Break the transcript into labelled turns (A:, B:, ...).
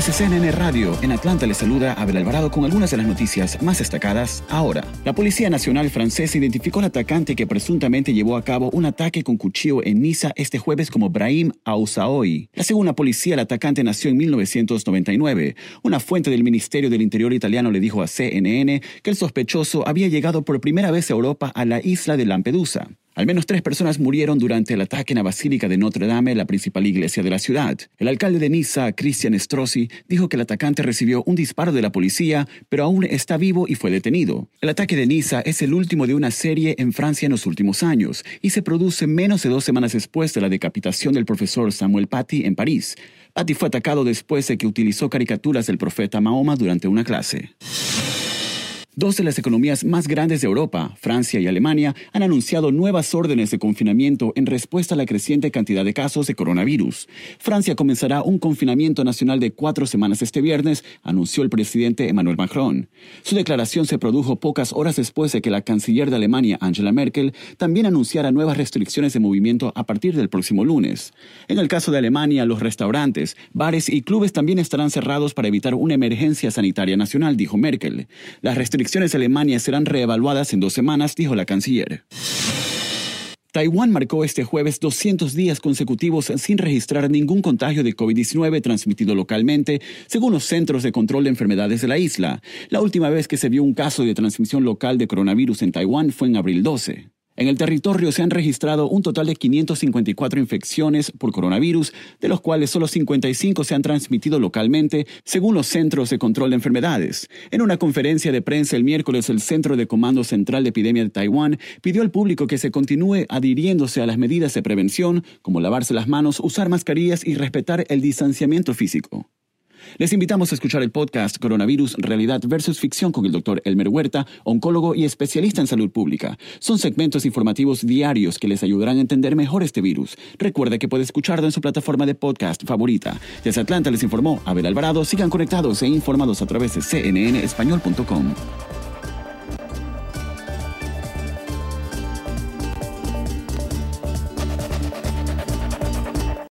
A: Desde CNN Radio, en Atlanta les saluda Abel Alvarado con algunas de las noticias más destacadas ahora. La Policía Nacional Francesa identificó al atacante que presuntamente llevó a cabo un ataque con cuchillo en Niza este jueves como Brahim Aousaoui. La segunda policía, el atacante nació en 1999. Una fuente del Ministerio del Interior italiano le dijo a CNN que el sospechoso había llegado por primera vez a Europa a la isla de Lampedusa. Al menos tres personas murieron durante el ataque en la Basílica de Notre Dame, la principal iglesia de la ciudad. El alcalde de Niza, Christian Strozzi, dijo que el atacante recibió un disparo de la policía, pero aún está vivo y fue detenido. El ataque de Niza es el último de una serie en Francia en los últimos años y se produce menos de dos semanas después de la decapitación del profesor Samuel Paty en París. Paty fue atacado después de que utilizó caricaturas del profeta Mahoma durante una clase. Dos de las economías más grandes de Europa, Francia y Alemania, han anunciado nuevas órdenes de confinamiento en respuesta a la creciente cantidad de casos de coronavirus. Francia comenzará un confinamiento nacional de cuatro semanas este viernes, anunció el presidente Emmanuel Macron. Su declaración se produjo pocas horas después de que la canciller de Alemania, Angela Merkel, también anunciara nuevas restricciones de movimiento a partir del próximo lunes. En el caso de Alemania, los restaurantes, bares y clubes también estarán cerrados para evitar una emergencia sanitaria nacional, dijo Merkel. Las restricciones elecciones de Alemania serán reevaluadas en dos semanas, dijo la canciller. Taiwán marcó este jueves 200 días consecutivos sin registrar ningún contagio de COVID-19 transmitido localmente, según los Centros de Control de Enfermedades de la isla. La última vez que se vio un caso de transmisión local de coronavirus en Taiwán fue en abril 12. En el territorio se han registrado un total de 554 infecciones por coronavirus, de los cuales solo 55 se han transmitido localmente, según los Centros de Control de Enfermedades. En una conferencia de prensa el miércoles, el Centro de Comando Central de Epidemia de Taiwán pidió al público que se continúe adhiriéndose a las medidas de prevención, como lavarse las manos, usar mascarillas y respetar el distanciamiento físico. Les invitamos a escuchar el podcast Coronavirus, Realidad versus Ficción con el doctor Elmer Huerta, oncólogo y especialista en salud pública. Son segmentos informativos diarios que les ayudarán a entender mejor este virus. Recuerde que puede escucharlo en su plataforma de podcast favorita. Desde Atlanta les informó Abel Alvarado. Sigan conectados e informados a través de cnnespañol.com.